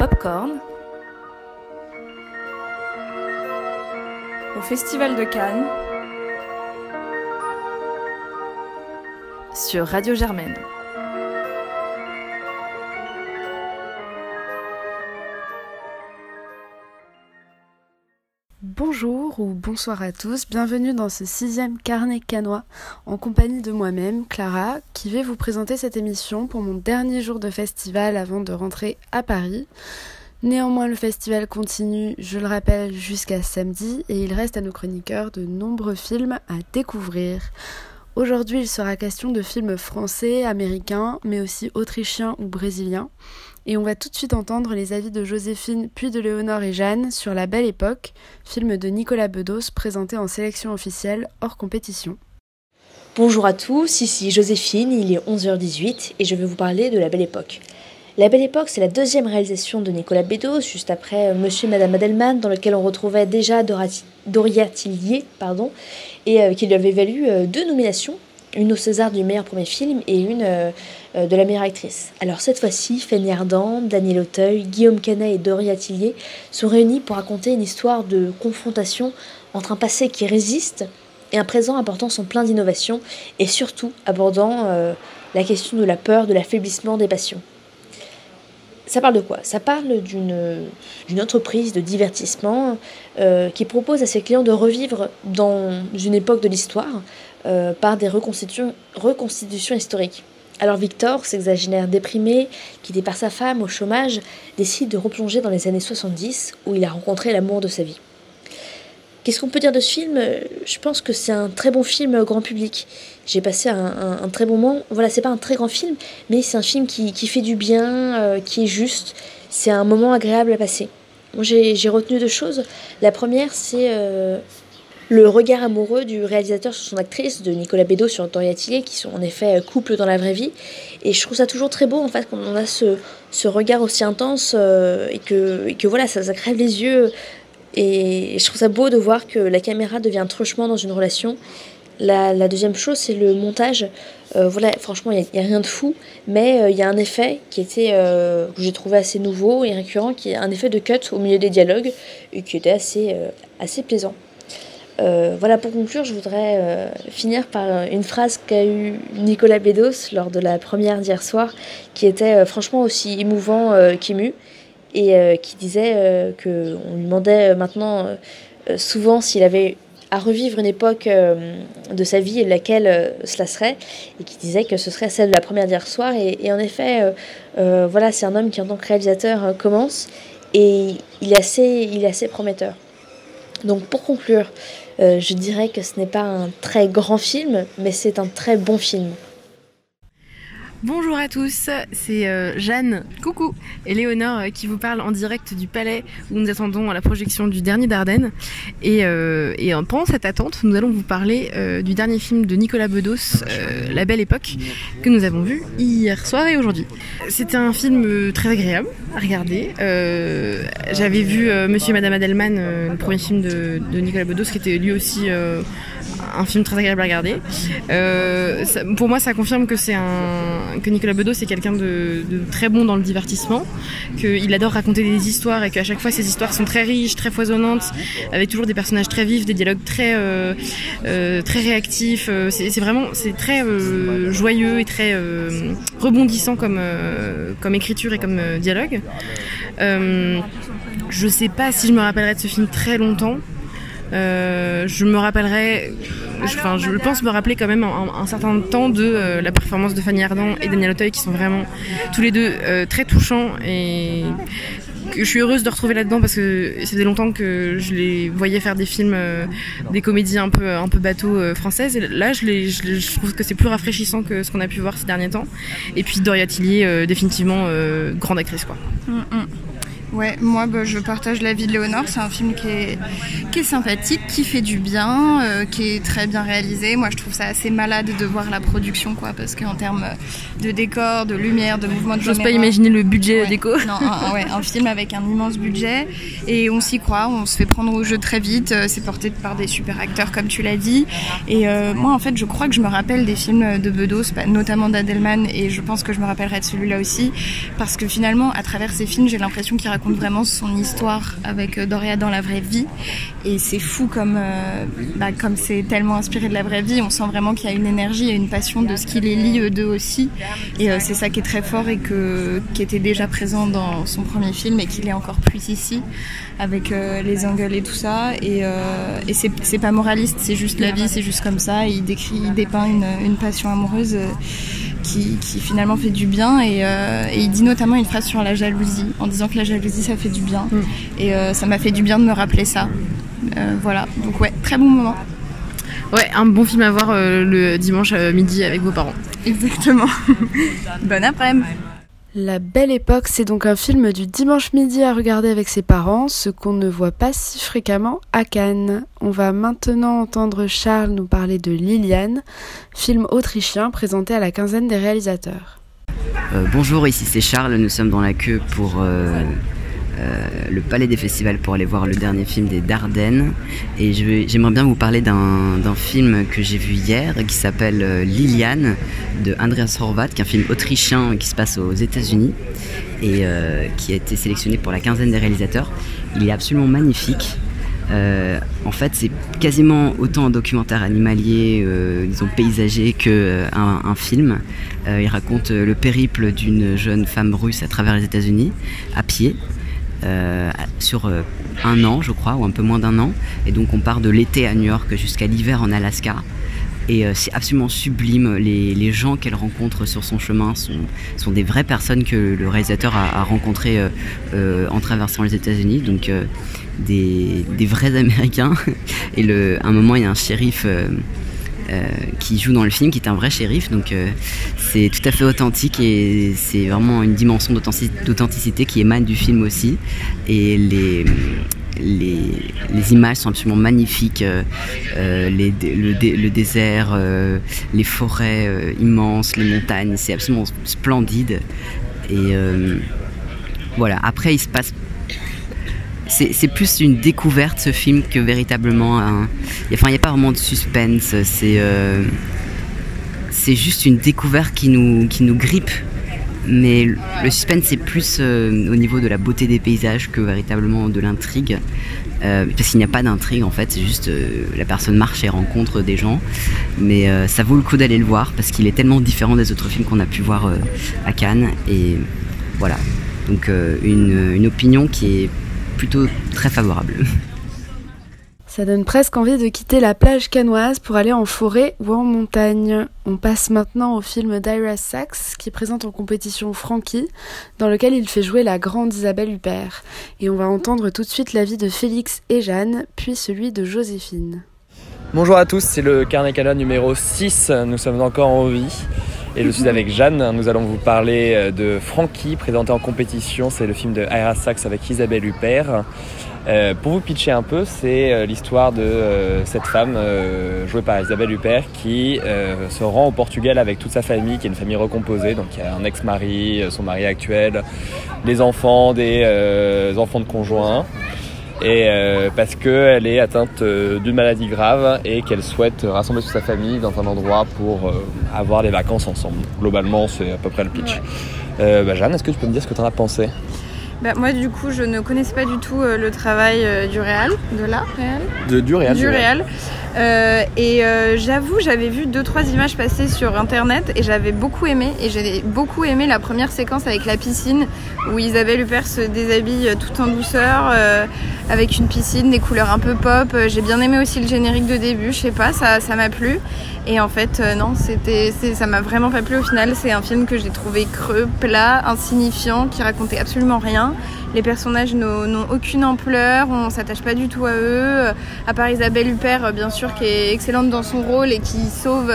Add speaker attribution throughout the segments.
Speaker 1: Popcorn, au Festival de Cannes, sur Radio Germaine.
Speaker 2: Bonjour ou bonsoir à tous, bienvenue dans ce sixième carnet canois en compagnie de moi-même, Clara, qui vais vous présenter cette émission pour mon dernier jour de festival avant de rentrer à Paris. Néanmoins, le festival continue, je le rappelle, jusqu'à samedi et il reste à nos chroniqueurs de nombreux films à découvrir. Aujourd'hui, il sera question de films français, américains, mais aussi autrichiens ou brésiliens. Et on va tout de suite entendre les avis de Joséphine puis de Léonore et Jeanne sur La Belle Époque, film de Nicolas Bedos présenté en sélection officielle hors compétition.
Speaker 3: Bonjour à tous, ici Joséphine, il est 11h18 et je vais vous parler de La Belle Époque. La Belle Époque, c'est la deuxième réalisation de Nicolas Bedos, juste après euh, Monsieur et Madame Adelman, dans lequel on retrouvait déjà Doria Tillier, pardon, et euh, qui lui avait valu euh, deux nominations, une au César du meilleur premier film et une de la meilleure actrice. Alors cette fois-ci, Fanny Ardant, Daniel Auteuil, Guillaume Canet et Doria Tillier sont réunis pour raconter une histoire de confrontation entre un passé qui résiste et un présent apportant son plein d'innovation et surtout abordant la question de la peur, de l'affaiblissement des passions. Ça parle de quoi? Ça parle d'une entreprise de divertissement euh, qui propose à ses clients de revivre dans une époque de l'histoire euh, par des reconstitutions, historiques. Alors Victor, sexagénaire déprimé, quitté par sa femme au chômage, décide de replonger dans les années 70 où il a rencontré l'amour de sa vie. Qu'est-ce qu'on peut dire de ce film? Je pense que c'est un très bon film grand public. J'ai passé un, très bon moment. Voilà, c'est pas un très grand film, mais c'est un film qui, fait du bien, euh, qui est juste. C'est un moment agréable à passer. Moi, j'ai retenu deux choses. La première, c'est euh, le regard amoureux du réalisateur sur son actrice, de Nicolas Bédot sur Doria Tillet, qui sont en effet couple dans la vraie vie. Et je trouve ça toujours très beau, en fait, quand on a ce, regard aussi intense euh, et, que, que voilà, ça, ça crève les yeux. Et je trouve ça beau de voir que la caméra devient un truchement dans une relation. La, deuxième chose, c'est le montage. Euh, voilà, franchement, il n'y a, rien de fou, mais euh, il y a un effet qui était, euh, que j'ai trouvé assez nouveau et récurrent, qui est un effet de cut au milieu des dialogues, et qui était assez, assez plaisant. Voilà, pour conclure, je voudrais finir par une phrase qu'a eue Nicolas Bedos lors de la première d'hier soir, qui était franchement aussi émouvant qu'ému et euh, qui disait euh, qu'on lui demandait euh, maintenant souvent s'il avait à revivre une époque de sa vie et laquelle cela serait, et qui disait que ce serait celle de la première d'hier soir. Et, en effet, voilà, c'est un homme qui en tant que réalisateur commence, et il est assez, il est assez prometteur. Donc pour conclure, je dirais que ce n'est pas un très grand film, mais c'est un très bon film.
Speaker 4: Bonjour à tous, c'est euh, Jeanne, coucou, et Léonore euh, qui vous parle en direct du palais où nous attendons la projection du dernier Dardenne. Et, euh, pendant cette attente, nous allons vous parler du dernier film de Nicolas Bedos, La Belle Époque, que nous avons vu hier soir et aujourd'hui. C'était un film très agréable à regarder. J'avais vu Monsieur et Madame Adelman, le premier film de, de, Nicolas Bedos, qui était lui aussi un film très agréable à regarder. Euh, pour moi, ça confirme que c'est un que Nicolas Bedos c'est quelqu'un de, très bon dans le divertissement, qu'il adore raconter des histoires et qu'à chaque fois ces histoires sont très riches, très foisonnantes, avec toujours des personnages très vifs, des dialogues très euh, euh, très réactifs. C'est vraiment c'est très joyeux et très rebondissant comme comme écriture et comme dialogue. je sais pas si je me rappellerai de ce film très longtemps. Euh, je me rappellerai, enfin, je pense me rappeler quand même un, certain temps de euh, la performance de Fanny Ardant et Daniel Auteuil qui sont vraiment tous les deux euh, très touchants et que je suis heureuse de retrouver là-dedans parce que ça faisait longtemps que je les voyais faire des films, des comédies un peu, un peu bateau françaises. Et là, je, les, je, trouve que c'est plus rafraîchissant que ce qu'on a pu voir ces derniers temps. Et puis Doria Tillier, définitivement grande actrice quoi. Mm, mm.
Speaker 5: Ouais, moi bah, je partage l'avis de Léonore. C'est un film qui est, qui est sympathique, qui fait du bien, euh, qui est très bien réalisé. Moi je trouve ça assez malade de voir la production, quoi, parce qu'en termes de décor, de lumière, de mouvement de
Speaker 4: J'ose pas imaginer le budget
Speaker 5: ouais.
Speaker 4: déco.
Speaker 5: Non, un, ouais, un film avec un immense budget et on s'y croit, on se fait prendre au jeu très vite. euh, C'est porté par des super acteurs, comme tu l'as dit. Et euh, moi, en fait, je crois que je me rappelle des films de Bedos, notamment d'Adelman, et je pense que je me rappellerai de celui-là aussi, parce que finalement, à travers ces films, j'ai l'impression qu'il raconte vraiment son histoire avec euh, Doria dans la vraie vie. Et c'est fou comme euh, bah, comme c'est tellement inspiré de la vraie vie. On sent vraiment qu'il y a une énergie et une passion de ce qui les lie eux deux aussi. Et euh, c'est ça qui est très fort et que, qui était déjà présent dans son premier film et qu'il est encore plus ici avec les angles et tout ça. Et, et c'est, pas moraliste, c'est juste la vie, c'est juste comme ça. Il décrit, il dépeint une, une passion amoureuse. Qui, qui finalement fait du bien et, euh, et il dit notamment une phrase sur la jalousie en disant que la jalousie ça fait du bien. Et euh, ça m'a fait du bien de me rappeler ça. Euh, voilà. Donc ouais très bon moment.
Speaker 4: Ouais, un bon film à voir le dimanche à midi avec vos parents.
Speaker 5: exactement. Bon après-midi
Speaker 2: La Belle Époque, c'est donc un film du dimanche midi à regarder avec ses parents, ce qu'on ne voit pas si fréquemment à Cannes. On va maintenant entendre Charles nous parler de Liliane, film autrichien présenté à la quinzaine des réalisateurs.
Speaker 6: Euh, bonjour, ici c'est Charles. Nous sommes dans la queue pour euh, le Palais des Festivals pour aller voir le dernier film des Dardennes. Et j'aimerais bien vous parler d'un film que j'ai vu hier qui s'appelle euh, Liliane de Andreas Horvath, qui est un film autrichien qui se passe aux États-Unis et euh, qui a été sélectionné pour la quinzaine des réalisateurs. Il est absolument magnifique. Euh, en fait, c'est quasiment autant un documentaire animalier, euh, disons paysager, que euh, un, film. Euh, il raconte euh, le périple d'une jeune femme russe à travers les États-Unis, à pied, euh, sur euh, un an, je crois, ou un peu moins d'un an. Et donc, on part de l'été à New York jusqu'à l'hiver en Alaska. Et euh, c'est absolument sublime. Les, gens qu'elle rencontre sur son chemin sont, des vraies personnes que le réalisateur a, rencontrées en traversant les États-Unis. Donc, des, vrais Américains. Et le, à un moment, il y a un shérif qui joue dans le film, qui est un vrai shérif. Donc, euh, c'est tout à fait authentique et c'est vraiment une dimension d'authentici- d'authenticité qui émane du film aussi. Et les. Les, images sont absolument magnifiques, euh, euh, le, dé- le désert, euh, les forêts euh, immenses, les montagnes, c'est absolument splendide. Et euh, voilà, après il se passe c'est plus une découverte ce film que véritablement un. Enfin, il n'y a pas vraiment de suspense. C'est euh, c'est juste une découverte qui nous qui nous grippe. Mais le suspense c'est plus euh, au niveau de la beauté des paysages que véritablement de l'intrigue. Euh, parce qu'il n'y a pas d'intrigue en fait, c'est juste la personne marche et rencontre des gens. Mais ça vaut le coup d'aller le voir parce qu'il est tellement différent des autres films qu'on a pu voir à Cannes. Et voilà. Donc une, une opinion qui est plutôt très favorable.
Speaker 2: Ça donne presque envie de quitter la plage canoise pour aller en forêt ou en montagne. On passe maintenant au film d'Ira Sachs qui présente en compétition Frankie, dans lequel il fait jouer la grande Isabelle Huppert. Et on va entendre tout de suite l'avis de Félix et Jeanne, puis celui de Joséphine.
Speaker 7: Bonjour à tous, c'est le Carnet Canon numéro 6. Nous sommes encore en vie. Et je suis avec Jeanne. Nous allons vous parler euh, de Frankie, présenté en compétition. C'est le film de Ira Sachs avec Isabelle Huppert. Euh, pour vous pitcher un peu, c'est euh, l'histoire de euh, cette femme jouée par Isabelle Huppert qui se rend au Portugal avec toute sa famille, qui est une famille recomposée. Donc il y a un ex-mari, son mari actuel, des enfants, des enfants de conjoints et euh, parce qu'elle est atteinte euh, d'une maladie grave et qu'elle souhaite rassembler toute sa famille dans un endroit pour euh, avoir des vacances ensemble. Globalement, c'est à peu près le pitch. Euh, bah, Jeanne, est-ce que tu peux me dire ce que tu en as pensé?
Speaker 5: Bah, moi, du coup, je ne connaissais pas du tout le travail du réal, de la réal,
Speaker 7: de, Du réel
Speaker 5: du réal. Euh, et euh, j'avoue, j'avais vu deux trois images passer sur internet et j'avais beaucoup aimé. Et j'ai beaucoup aimé la première séquence avec la piscine où Isabelle Huppert se déshabille euh, tout en douceur avec une piscine, des couleurs un peu pop. J'ai bien aimé aussi le générique de début. Je sais pas, ça ça m'a plu. Et en fait, non, c'était, ça m'a vraiment pas plu au final. C'est un film que j'ai trouvé creux, plat, insignifiant, qui racontait absolument rien. Les personnages n'ont aucune ampleur, on s'attache pas du tout à eux. À part Isabelle Huppert, bien sûr, qui est excellente dans son rôle et qui sauve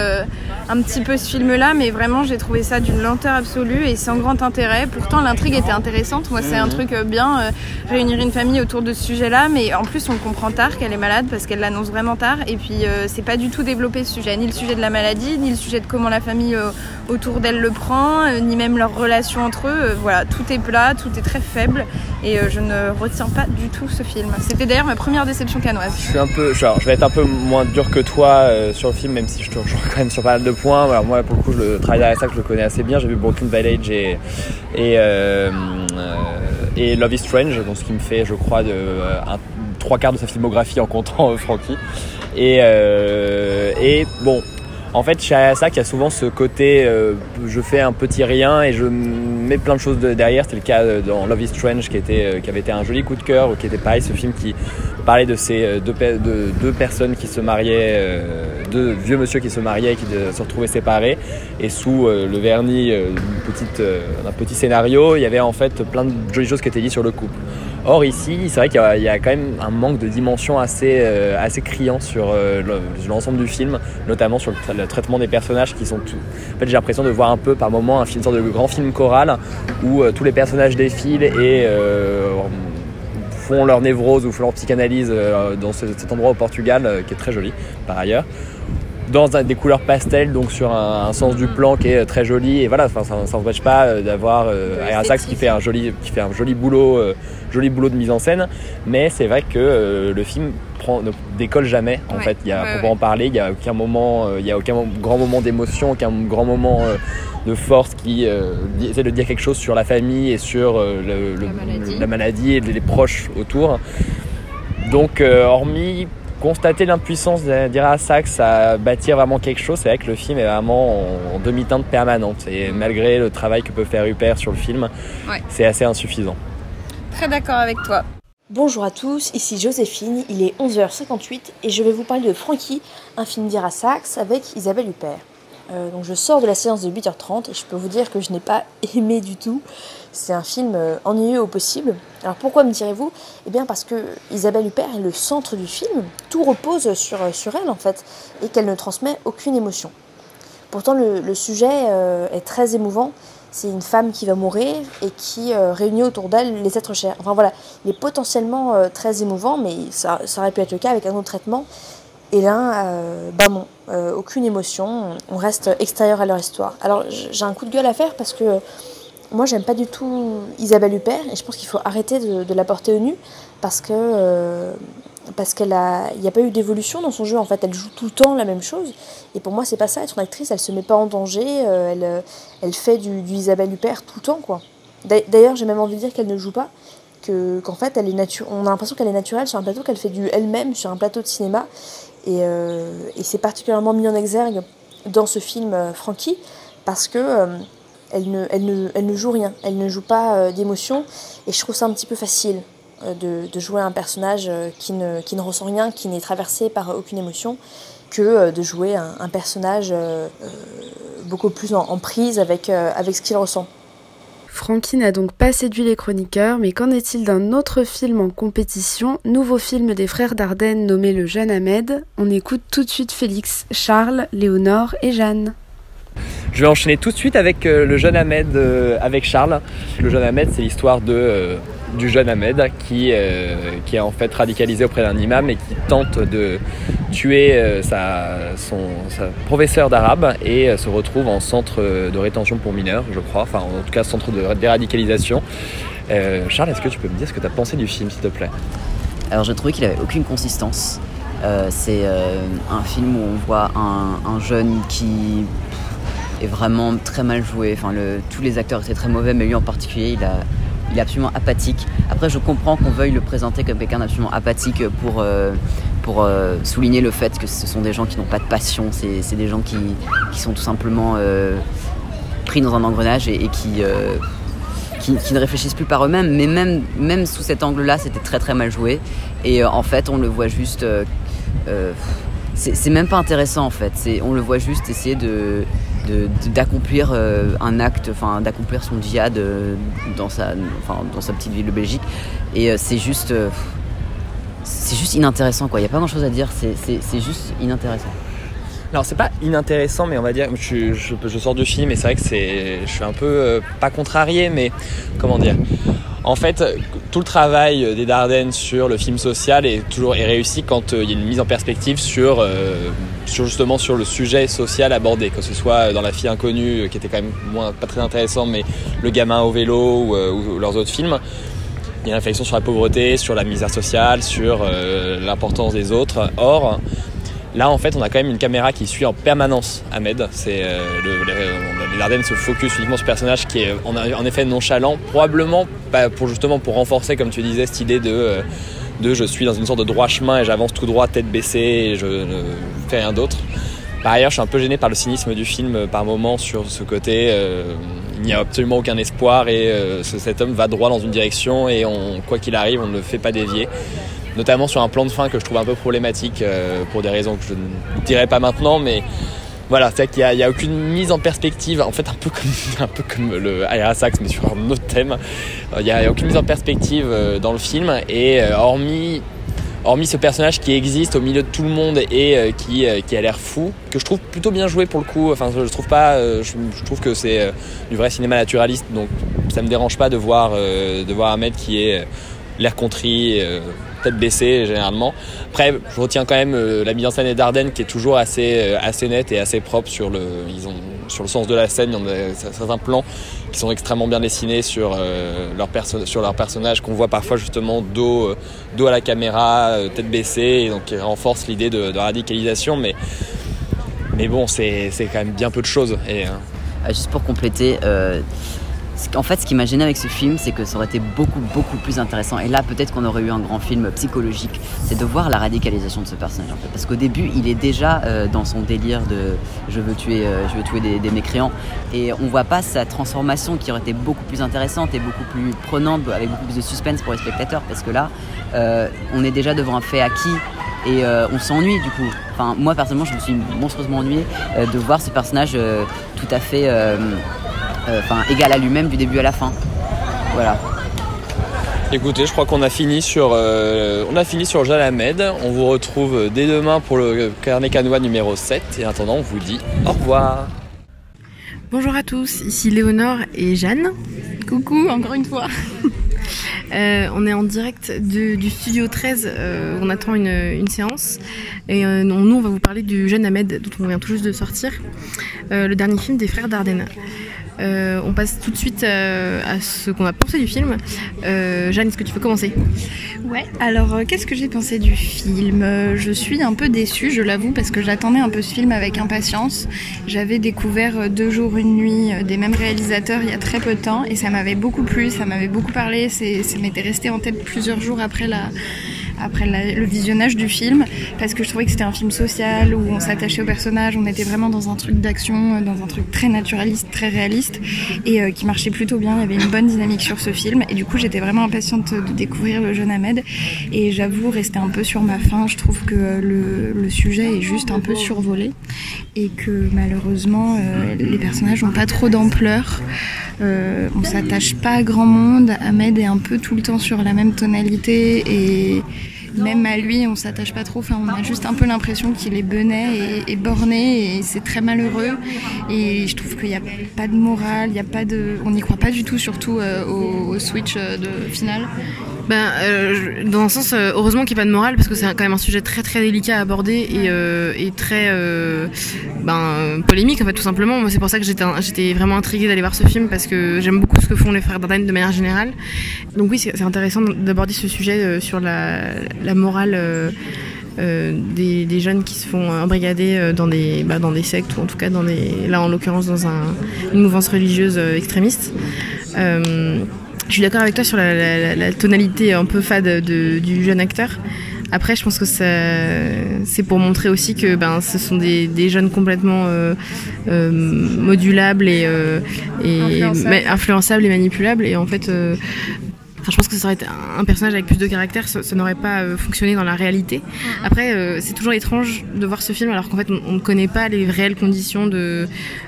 Speaker 5: un petit peu ce film-là, mais vraiment j'ai trouvé ça d'une lenteur absolue et sans grand intérêt. Pourtant l'intrigue était intéressante. Moi c'est un mhm. truc bien, réunir une famille autour de ce sujet-là, mais en plus on comprend tard qu'elle est malade parce qu'elle l'annonce vraiment tard et puis c'est pas du tout développé ce sujet, ni le sujet de la maladie, ni le sujet de comment la famille autour d'elle le prend, ni même leur relation entre eux. voilà, tout est plat, tout est très faible et je ne retiens pas du tout ce film. C'était d'ailleurs ma première déception canoise.
Speaker 7: Je suis un peu, je vais être un peu moins dur que toi sur le film, même si je te rejoins quand même sur pas mal de points. Alors moi, pour le coup, le travail que je le connais assez bien. J'ai vu Broken Village et et, euh, et Love is Strange, donc ce qui me fait, je crois, de trois quarts de sa filmographie en comptant Frankie. Et, et bon, en fait, chez Ayasak, il y a souvent ce côté euh, je fais un petit rien et je mets plein de choses derrière. C'était le cas euh, dans Love is Strange euh, qui avait été un joli coup de cœur, ou qui était pareil, ce film qui parlait de ces deux, de, deux personnes qui se mariaient, deux vieux monsieur qui se mariaient et qui se retrouvaient séparés. Et sous le vernis d'un petit scénario, il y avait en fait plein de jolies choses qui étaient dites sur le couple. Or ici, c'est vrai qu'il y, a quand même un manque de dimension assez, euh, assez criant sur euh, l'ensemble du film, notamment sur le, traitement des personnages qui sont tout. En fait, j'ai l'impression de voir un peu par moment un film, une sorte de grand film choral où euh, tous les personnages défilent et font leur névrose ou font leur psychanalyse dans cet endroit au Portugal qui est très joli par ailleurs dans des couleurs pastel, donc sur un, sens du plan qui est très joli. Et voilà, ça n'empêche pas euh, d'avoir euh, Sax qui fait un joli, qui fait un joli boulot, euh, joli boulot de mise en scène. Mais c'est vrai que euh, le film prend, ne décolle jamais. En fait, il y a, pour en parler, il n'y a aucun moment, il y a aucun grand moment d'émotion, aucun grand moment de force qui essaie de dire quelque chose sur la famille et sur le, la, maladie. et les proches autour. Donc, hormis constater l'impuissance d'Ira Sachs à bâtir vraiment quelque chose, c'est vrai que le film est vraiment en, demi-teinte permanente. Et malgré le travail que peut faire Rupert sur le film, c'est assez insuffisant.
Speaker 5: Très d'accord avec toi.
Speaker 3: Bonjour à tous, ici Joséphine, il est 11h58 et je vais vous parler de Frankie, un film d'Ira Sachs avec Isabelle Huppert. Euh, donc je sors de la séance de 8h30 et je peux vous dire que je n'ai pas aimé du tout. C'est un film euh, ennuyeux au possible. Alors pourquoi me direz-vous? Eh bien parce que Isabelle Huppert est le centre du film. Tout repose sur, euh, elle en fait et qu'elle ne transmet aucune émotion. Pourtant le, sujet est très émouvant. C'est une femme qui va mourir et qui réunit autour d'elle les êtres chers. Enfin voilà, il est potentiellement très émouvant, mais ça, aurait pu être le cas avec un autre traitement. Et là, euh, bah non, euh, aucune émotion, on reste extérieur à leur histoire. Alors j'ai un coup de gueule à faire parce que moi j'aime pas du tout Isabelle Huppert et je pense qu'il faut arrêter de, la porter au nu parce que euh, parce qu'elle a il n'y a pas eu d'évolution dans son jeu en fait. Elle joue tout le temps la même chose et pour moi c'est pas ça. Être une actrice elle se met pas en danger elle, elle fait du, Isabelle Huppert tout le temps quoi. D'ailleurs j'ai même envie de dire qu'elle ne joue pas qu'en fait elle est on a l'impression qu'elle est naturelle sur un plateau qu'elle fait du elle-même sur un plateau de cinéma euh, et, c'est particulièrement mis en exergue dans ce film euh, Frankie parce que euh, elle, ne, joue rien, elle ne joue pas d'émotion et je trouve ça un petit peu facile de, jouer un personnage qui ne, ressent rien, qui n'est traversé par aucune émotion que de jouer un, personnage beaucoup plus en, prise avec ce qu'il ressent.
Speaker 2: Frankie n'a donc pas séduit les chroniqueurs, mais qu'en est-il d'un autre film en compétition, nouveau film des frères Dardenne nommé Le Jeune Ahmed? On écoute tout de suite Félix, Charles, Léonore et Jeanne.
Speaker 7: Je vais enchaîner tout de suite avec euh, le jeune Ahmed, euh, avec Charles. Le jeune Ahmed, c'est l'histoire de euh, du jeune Ahmed qui, euh, qui est en fait radicalisé auprès d'un imam et qui tente de tuer euh, sa, son, professeur d'arabe et euh, se retrouve en centre de rétention pour mineurs, je crois, enfin en tout cas centre de déradicalisation. Charles, est-ce que tu peux me dire ce que tu as pensé du film, s'il te plaît?
Speaker 6: Alors j'ai trouvé qu'il avait aucune consistance. c'est un film où on voit un, un, jeune qui est vraiment très mal joué. Enfin, le, tous les acteurs étaient très mauvais, mais lui en particulier, il a il est absolument apathique. Après, je comprends qu'on veuille le présenter comme quelqu'un d'absolument apathique pour, euh, pour euh, souligner le fait que ce sont des gens qui n'ont pas de passion, c'est des gens qui, qui, sont tout simplement euh, pris dans un engrenage et, qui, qui, ne réfléchissent plus par eux-mêmes. Mais même, même sous cet angle-là, c'était très très mal joué. Et en fait, on le voit juste c'est même pas intéressant en fait. On le voit juste essayer de d'accomplir euh, un acte, enfin d'accomplir son djihad euh, dans sa, petite ville de Belgique. Et euh, c'est juste, c'est juste inintéressant quoi. Il n'y a pas grand chose à dire. C'est juste inintéressant.
Speaker 7: Alors c'est pas inintéressant, mais on va dire, je, je, sors du film et c'est vrai que c'est, je suis un peu pas contrarié, mais comment dire? En fait, tout le travail des Dardennes sur le film social est toujours réussi quand euh, il y a une mise en perspective sur, euh, justement le sujet social abordé, que ce soit dans La fille inconnue, euh, qui était quand même pas très intéressant, mais Le gamin au vélo ou, leurs autres films. Il y a une réflexion sur la pauvreté, sur la misère sociale, sur l'importance des autres. Or, Là, en fait, on a quand même une caméra qui suit en permanence Ahmed. C'est euh, le, les se focus uniquement sur ce personnage qui est en, effet nonchalant, probablement pour justement pour renforcer, comme tu disais, cette idée de, euh, de je suis dans une sorte de droit chemin et j'avance tout droit, tête baissée, et je ne fais rien d'autre. Par ailleurs, je suis un peu gêné par le cynisme du film euh, par moment sur ce côté. il n'y a absolument aucun espoir et cet homme va droit dans une direction et quoi qu'il arrive, on ne le fait pas dévier notamment sur un plan de fin que je trouve un peu problématique euh, pour des raisons que je ne dirai pas maintenant, mais voilà, c'est qu'il n'y a, aucune mise en perspective, en fait un peu comme, un peu comme le mais sur un autre thème, il n'y a, aucune mise en perspective euh, dans le film et euh, hormis hormis ce personnage qui existe au milieu de tout le monde et qui, qui a l'air fou, que je trouve plutôt bien joué pour le coup. Enfin, je trouve pas, je, trouve que c'est du vrai cinéma naturaliste, donc ça me dérange pas de voir, de voir Ahmed qui est l'air contrit, tête baissée généralement. Après, je retiens quand même euh, la mise en scène des Dardennes qui est toujours assez, euh, assez nette et assez propre sur le, ils ont, sur le sens de la scène. Il y a certains plans qui sont extrêmement bien dessinés sur, euh, leur, sur leur personnage qu'on voit parfois justement dos, dos à la caméra, tête baissée, et donc qui renforce l'idée de, radicalisation. Mais, mais bon, c'est quand même bien peu de choses. Et,
Speaker 6: ah, Juste pour compléter, en fait, ce qui m'a gêné avec ce film, c'est que ça aurait été beaucoup, beaucoup plus intéressant. Et là, peut-être qu'on aurait eu un grand film psychologique. C'est de voir la radicalisation de ce personnage, en fait. Parce qu'au début, il est déjà euh, dans son délire de je veux tuer, euh, je veux tuer des, mécréants. Et on voit pas sa transformation qui aurait été beaucoup plus intéressante et beaucoup plus prenante, avec beaucoup plus de suspense pour les spectateurs. Parce que là, euh, on est déjà devant un fait acquis et on s'ennuie du coup. Enfin, moi personnellement, je me suis monstrueusement ennuyé de voir ce personnage tout à fait enfin égal à lui-même du début à la fin. Voilà.
Speaker 7: Écoutez, je crois qu'on a fini sur euh, on a fini sur Jalamed. On vous retrouve dès demain pour le carnet canois numéro 7 et en attendant, on vous dit au revoir.
Speaker 4: Bonjour à tous, ici Léonore et Jeanne.
Speaker 5: Coucou encore une fois.
Speaker 4: Euh, on est en direct du studio 13, on attend une, séance. Et nous, on va vous parler du jeune Ahmed, dont on vient tout juste de sortir, le dernier film des frères Dardenne. Euh, on passe tout de suite euh, à ce qu'on a pensé du film. Euh, Jeanne, est-ce que tu peux commencer?
Speaker 5: Ouais, alors qu'est-ce que j'ai pensé du film? Je suis un peu déçue, je l'avoue, parce que j'attendais un peu ce film avec impatience. J'avais découvert Deux jours, une nuit des mêmes réalisateurs il y a très peu de temps et ça m'avait beaucoup plu, ça m'avait beaucoup parlé, ça m'était resté en tête plusieurs jours après la après le visionnage du film parce que je trouvais que c'était un film social où on s'attachait au personnage, on était vraiment dans un truc d'action, dans un truc très naturaliste, très réaliste et euh, qui marchait plutôt bien. Il y avait une bonne dynamique sur ce film et du coup j'étais vraiment impatiente de découvrir le jeune Ahmed et j'avoue rester un peu sur ma faim. Je trouve que le, le sujet est juste un peu survolé et que malheureusement euh, les personnages n'ont pas trop d'ampleur. Euh, on s'attache pas à grand monde. Ahmed est un peu tout le temps sur la même tonalité et même à lui, on s'attache pas trop. Enfin, on a juste un peu l'impression qu'il est benet et, borné et c'est très malheureux. Et je trouve qu'il n'y a pas de morale, il y a pas de, on n'y croit pas du tout, surtout euh, au, switch euh, de finale.
Speaker 4: Ben, euh, dans un sens, heureusement qu'il n'y a pas de morale parce que c'est quand même un sujet très très délicat à aborder et, et très ben, polémique en fait tout simplement. Moi, c'est pour ça que j'étais vraiment intriguée d'aller voir ce film parce que j'aime beaucoup ce que font les frères Dardenne de manière générale. Donc oui, c'est intéressant d'aborder ce sujet sur la, la morale euh, euh, des, jeunes qui se font embrigader euh, dans des, bah, dans des sectes ou en tout cas dans des, là en l'occurrence dans une mouvance religieuse extrémiste. je suis d'accord avec toi sur la, tonalité un peu fade du jeune acteur. Après, je pense que c'est pour montrer aussi que ben, ce sont des, jeunes complètement modulables et, et influençables. et manipulables. Et en fait, Enfin, je pense que ça aurait été un personnage avec plus de caractère, ça, ça n'aurait pas euh, fonctionné dans la réalité. Après, euh, c'est toujours étrange de voir ce film alors qu'en fait, on, on ne connaît pas les réelles conditions de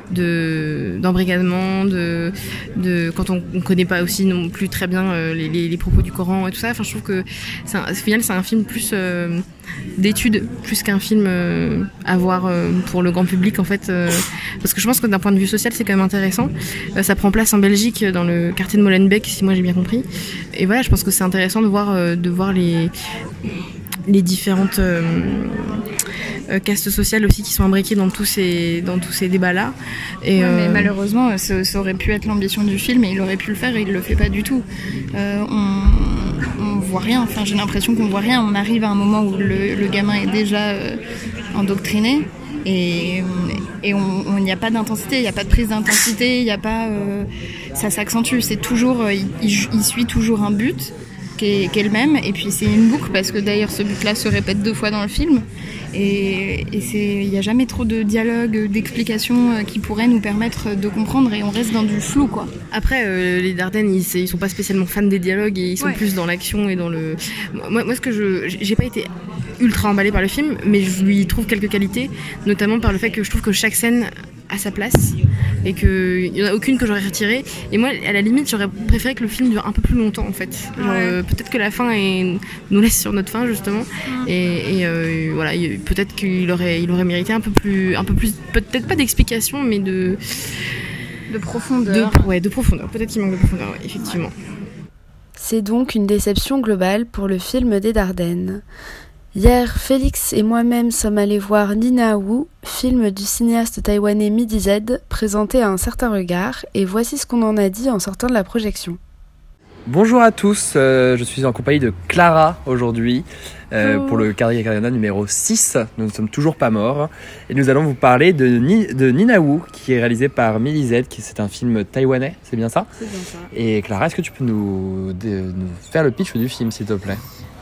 Speaker 4: de d'embrigadement, de, de quand on ne connaît pas aussi non plus très bien euh, les, les, les, propos du Coran et tout ça. Enfin, je trouve que c'est au final, c'est un film plus d'études plus qu'un film à voir pour le grand public en fait parce que je pense que d'un point de vue social c'est quand même intéressant ça prend place en Belgique dans le quartier de Molenbeek si moi j'ai bien compris et voilà je pense que c'est intéressant de voir euh, de voir les les différentes euh, euh, castes sociales aussi qui sont imbriquées dans tous ces dans tous ces débats là et
Speaker 5: Ouais, mais malheureusement, ça, ça aurait pu être l'ambition du film et il aurait pu le faire et il le fait pas du tout. Euh, on, on voit rien, enfin j'ai l'impression qu'on voit rien. On arrive à un moment où le, le gamin est déjà euh, endoctriné et et on- n'y a pas d'intensité, il n'y a pas de prise d'intensité, il n'y a pas. Ça s'accentue, c'est toujours. euh, il, suit toujours un but qui est, qui est le même et puis c'est une boucle parce que d'ailleurs ce but-là se répète deux fois dans le film. Et, et c'est, il n'y a jamais trop de dialogue, d'explications euh, qui pourraient nous permettre de comprendre et on reste dans du flou quoi.
Speaker 4: Après, euh, les Dardennes, ils, ils sont pas spécialement fans des dialogues et ils sont
Speaker 5: Ouais.
Speaker 4: plus dans l'action et dans le. Moi, moi, ce que je, j'ai pas été ultra emballée par le film, mais je lui trouve quelques qualités, notamment par le fait que je trouve que chaque scène a sa place et qu'il y en a aucune que j'aurais retirée. Et moi, à la limite, j'aurais préféré que le film dure un peu plus longtemps en fait.
Speaker 5: Ouais.
Speaker 4: euh, peut-être que la fin est, nous laisse sur notre fin justement. Et, et, euh, voilà, il- peut-être qu'il aurait, il aurait mérité un peu plus, un peu plus, peut-être pas d'explication, mais de
Speaker 5: De profondeur.
Speaker 4: de, ouais, de profondeur. Peut-être qu'il manque de profondeur, ouais, effectivement.
Speaker 2: C'est donc une déception globale pour le film des Dardennes. Hier, Félix et moi-même sommes allés voir Nina Wu, film du cinéaste taïwanais Midi Z, présenté à un certain regard, et voici ce qu'on en a dit en sortant de la projection.
Speaker 7: Bonjour à tous, euh, je suis en compagnie de Clara aujourd'hui euh, pour le Carré Carriana numéro 6. Nous ne sommes toujours pas morts et nous allons vous parler de, Ni, de Nina Wu qui est réalisé par Millie Z, qui c'est un film taïwanais, c'est bien ça?
Speaker 2: C'est bien ça.
Speaker 7: Et Clara, est-ce que tu peux nous, de- nous faire le pitch du film s'il te plaît?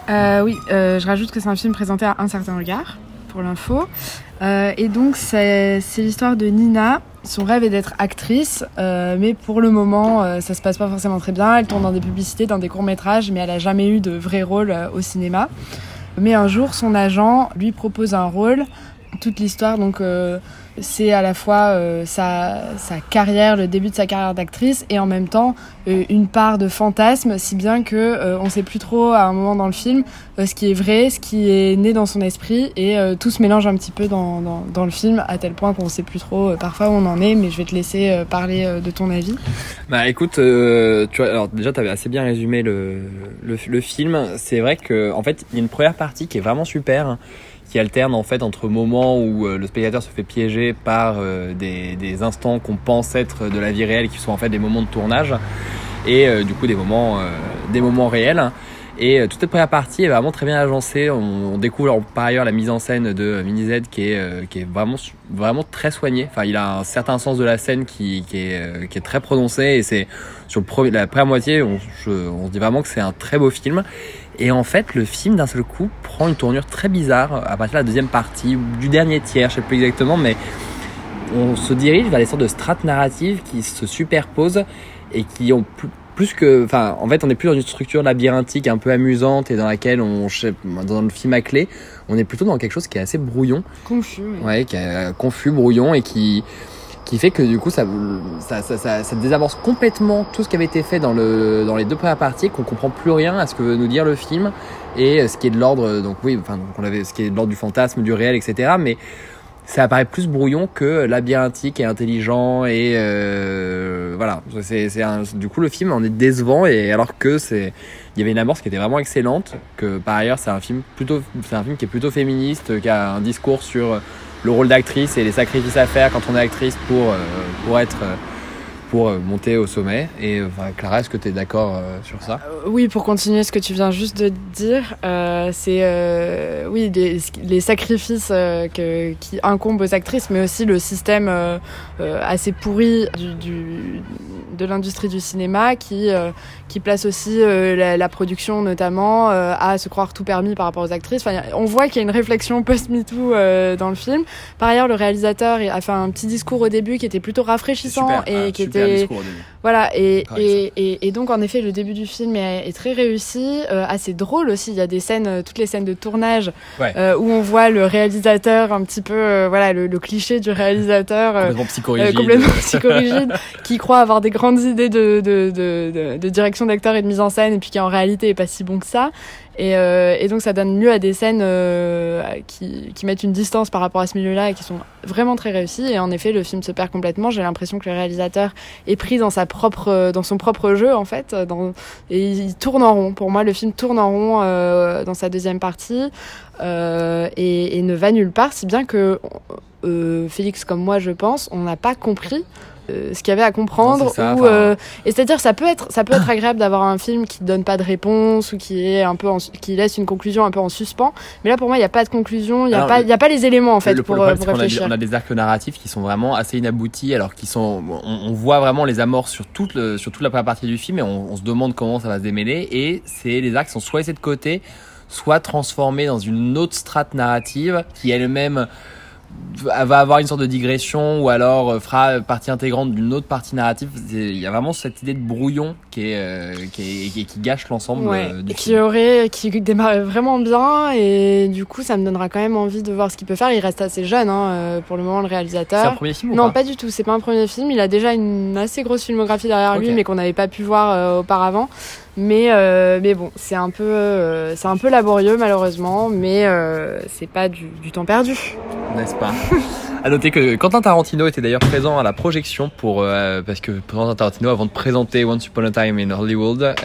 Speaker 8: Euh, oui, euh, je rajoute que c'est un film présenté à un certain regard, pour l'info. Euh, et donc, c'est l'histoire de Nina. Son rêve est d'être actrice, mais pour le moment, ça se passe pas forcément très bien. Elle tourne dans des publicités, dans des courts-métrages, mais elle a jamais eu de vrai rôle au cinéma. Mais un jour, son agent lui propose un rôle. Toute l'histoire, donc, euh, c'est à la fois euh, sa, sa carrière, le début de sa carrière d'actrice, et en même temps euh, une part de fantasme, si bien que on sait plus trop à un moment dans le film ce qui est vrai, ce qui est né dans son esprit, et tout se mélange un petit peu dans, dans, le film, à tel point qu'on sait plus trop parfois où on en est, mais je vais te laisser parler de ton avis.
Speaker 7: Bah écoute, tu vois, alors déjà assez bien résumé le, le, le film. C'est vrai que en fait il y a une première partie qui est vraiment super, hein, qui alterne en fait entre moments où euh, le spectateur se fait piéger par euh, des, instants qu'on pense être de la vie réelle, qui sont en fait des moments de tournage, et euh, du coup des moments, des moments réels. Et toute cette première partie est vraiment très bien agencée. On, découvre par ailleurs la mise en scène de Mini Z qui est, qui est vraiment, vraiment très soignée. Enfin, il a un certain sens de la scène qui, qui, est, qui est très prononcé. Et c'est sur le premier, la première moitié, on, on se dit vraiment que c'est un très beau film. Et en fait, le film d'un seul coup prend une tournure très bizarre à partir de la deuxième partie, ou du dernier tiers, je sais plus exactement, mais on se dirige vers des sortes de strates narratives qui se superposent et qui ont plus, que, enfin, en fait, on n'est plus dans une structure labyrinthique un peu amusante et dans laquelle on, dans le film à clé, on est plutôt dans quelque chose qui est assez brouillon,
Speaker 8: Confus. oui.
Speaker 7: ouais, qui est euh, confus, brouillon et qui qui fait que du coup ça, ça, ça, ça, désamorce complètement tout ce qui avait été fait dans, le, dans les deux premières parties, qu'on comprend plus rien à ce que veut nous dire le film et ce qui est de l'ordre, donc oui, enfin, donc on avait ce qui est de l'ordre du fantasme, du réel, etc. Mais ça apparaît plus brouillon que labyrinthique et intelligent et euh, voilà. C'est, du coup le film en est décevant et alors que c'est, il y avait une amorce qui était vraiment excellente. Que par ailleurs c'est un film plutôt, c'est un film qui est plutôt féministe, qui a un discours sur le rôle d'actrice et les sacrifices à faire quand on est actrice pour euh, être euh, pour euh, monter au sommet. Et euh, enfin, Clara, est-ce que tu es d'accord euh, sur ça?
Speaker 8: Oui, pour continuer ce que tu viens juste de dire, euh, c'est euh, oui les, les sacrifices euh, que, qui incombent aux actrices, mais aussi le système euh, euh, assez pourri du, du, de l'industrie du cinéma qui, qui place aussi la, la, production notamment à se croire tout permis par rapport aux actrices. Enfin, on voit qu'il y a une réflexion post-MeToo dans le film. Par ailleurs, le réalisateur a fait un petit discours au début qui était plutôt rafraîchissant et qui était voilà et, et, et, donc en effet le début du film est, très réussi, assez drôle aussi. Il y a des scènes, toutes les scènes de tournage où on voit le réalisateur un petit peu voilà le, le cliché du réalisateur
Speaker 7: complètement psychorigide,
Speaker 8: complètement psychorigide qui croit avoir des grandes idées de, de, de, de direction d'acteur et de mise en scène et puis qui en réalité est pas si bon que ça. Et, euh, et, donc ça donne lieu à des scènes euh, qui, mettent une distance par rapport à ce milieu-là et qui sont vraiment très réussies. Et en effet, le film se perd complètement. J'ai l'impression que le réalisateur est pris dans sa propre, dans son propre jeu en fait, et il tourne en rond. Pour moi, le film tourne en rond euh, dans sa deuxième partie et, ne va nulle part, si bien que Félix, comme moi, je pense, on n'a pas compris euh, ce qu'il y avait à comprendre ou euh, et c'est-à-dire ça peut être ça peut être agréable d'avoir un film qui donne pas de réponse ou qui est un peu qui laisse une conclusion un peu en suspens. Mais là pour moi il n'y a pas de conclusion il n'y a pas il y a pas les éléments en fait pour, euh, pour réfléchir.
Speaker 7: on a, des, arcs narratifs qui sont vraiment assez inaboutis alors qu'ils sont on, voit vraiment les amorces sur toute le, sur toute la première partie du film et on, on se demande comment ça va se démêler et c'est les arcs sont soit laissés de côté soit transformés dans une autre strate narrative qui elle-même va avoir une sorte de digression ou alors euh, fera partie intégrante d'une autre partie narrative. Il y a vraiment cette idée de brouillon qui est, euh, qui, est, qui, gâche l'ensemble
Speaker 8: ouais, euh, qui aurait qui démarre vraiment bien et du coup ça me donnera quand même envie de voir ce qu'il peut faire. Il reste assez jeune hein, pour le moment le réalisateur.
Speaker 7: C'est un premier film ou
Speaker 8: Non, pas, du tout. C'est pas un premier film. Il a déjà une assez grosse filmographie derrière lui, mais qu'on n'avait pas pu voir auparavant. Mais, euh, mais bon, c'est un, peu, euh, un peu laborieux malheureusement, mais euh, c'est pas du, temps perdu.
Speaker 7: N'est-ce pas À noter que Quentin Tarantino était d'ailleurs présent à la projection pour euh, parce que Quentin Tarantino, avant de présenter Once Upon a Time in Hollywood,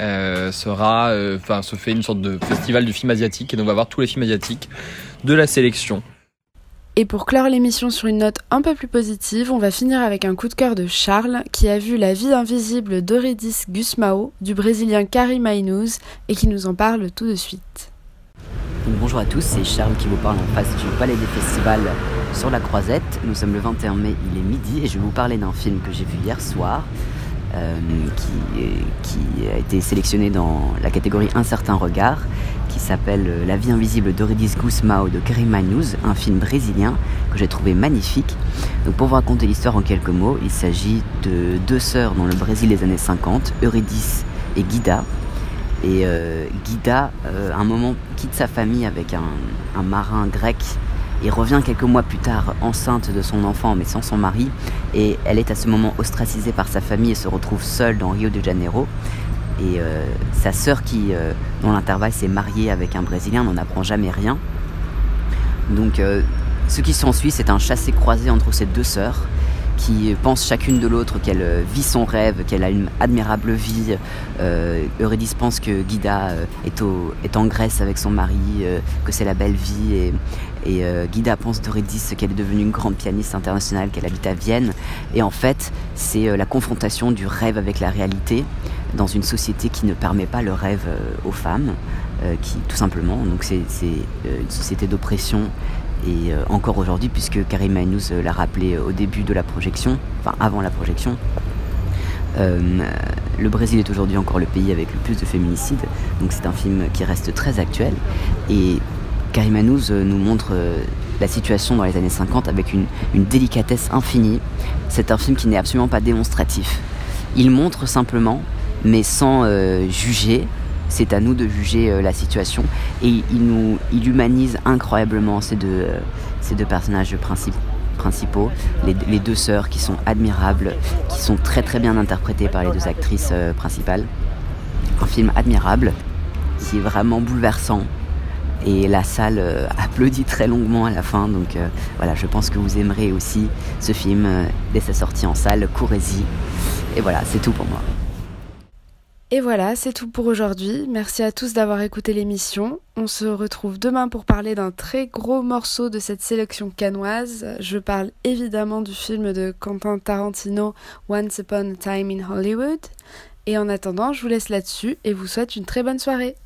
Speaker 7: sera, enfin, se fait une sorte de festival du film asiatique et donc on va voir tous les films asiatiques de la sélection.
Speaker 2: Et pour clore l'émission sur une note un peu plus positive, on va finir avec un coup de cœur de Charles qui a vu La vie invisible d'Eurydice Gusmao du brésilien Karim Ainuz et qui nous en parle tout de suite.
Speaker 6: bonjour à tous, c'est Charles qui vous parle en face du Palais des Festivals sur la Croisette. Nous sommes le 21 mai, il est midi et je vais vous parler d'un film que j'ai vu hier soir. Euh, qui, a été sélectionné dans la catégorie Un certain regard qui s'appelle euh, La vie invisible d'Eurydice Gusmao de Karim News, un film brésilien que j'ai trouvé magnifique. Donc pour vous raconter l'histoire en quelques mots, il s'agit de deux sœurs dans le Brésil des années 50, Eurydice et Guida. Et euh, Guida, à un moment, quitte sa famille avec un marin grec et revient quelques mois plus tard enceinte de son enfant mais sans son mari et elle est à ce moment ostracisée par sa famille et se retrouve seule dans Rio de Janeiro et euh, sa sœur, qui, euh, dans l'intervalle, s'est mariée avec un Brésilien, n'en apprend jamais rien. Donc, euh, ce qui s'ensuit, c'est un chassé-croisé entre ces deux sœurs qui pensent chacune de l'autre qu'elle vit son rêve, qu'elle a une admirable vie. Eurydice pense que Guida est, au, est, en Grèce avec son mari, que c'est la belle vie. Et, Guida pense d'Eurydice qu'elle est devenue une grande pianiste internationale, qu'elle habite à Vienne. Et en fait, c'est la confrontation du rêve avec la réalité dans une société qui ne permet pas le rêve euh, aux femmes, euh, qui tout simplement, donc c'est euh, une société d'oppression et encore aujourd'hui, puisque Karim Aynous l'a rappelé au début de la projection, enfin avant la projection, le Brésil est aujourd'hui encore le pays avec le plus de féminicides, donc c'est un film qui reste très actuel. Et Karim Anouz nous montre la situation dans les années 50 avec une, une délicatesse infinie. C'est un film qui n'est absolument pas démonstratif. Il montre simplement mais sans euh, juger. C'est à nous de juger euh, la situation. Et il, nous, humanise incroyablement ces deux, euh, personnages principaux, les, deux sœurs qui sont admirables, qui sont très très bien interprétées par les deux actrices principales. Un film admirable, qui est vraiment bouleversant. Et la salle applaudit très longuement à la fin. Donc voilà, je pense que vous aimerez aussi ce film dès sa sortie en salle. Courez-y. Et voilà, c'est tout pour moi.
Speaker 2: Et voilà, c'est tout pour aujourd'hui. Merci à tous d'avoir écouté l'émission. On se retrouve demain pour parler d'un très gros morceau de cette sélection canoise. Je parle évidemment du film de Quentin Tarantino Once Upon a Time in Hollywood. Et en attendant, je vous laisse là-dessus et vous souhaite une très bonne soirée.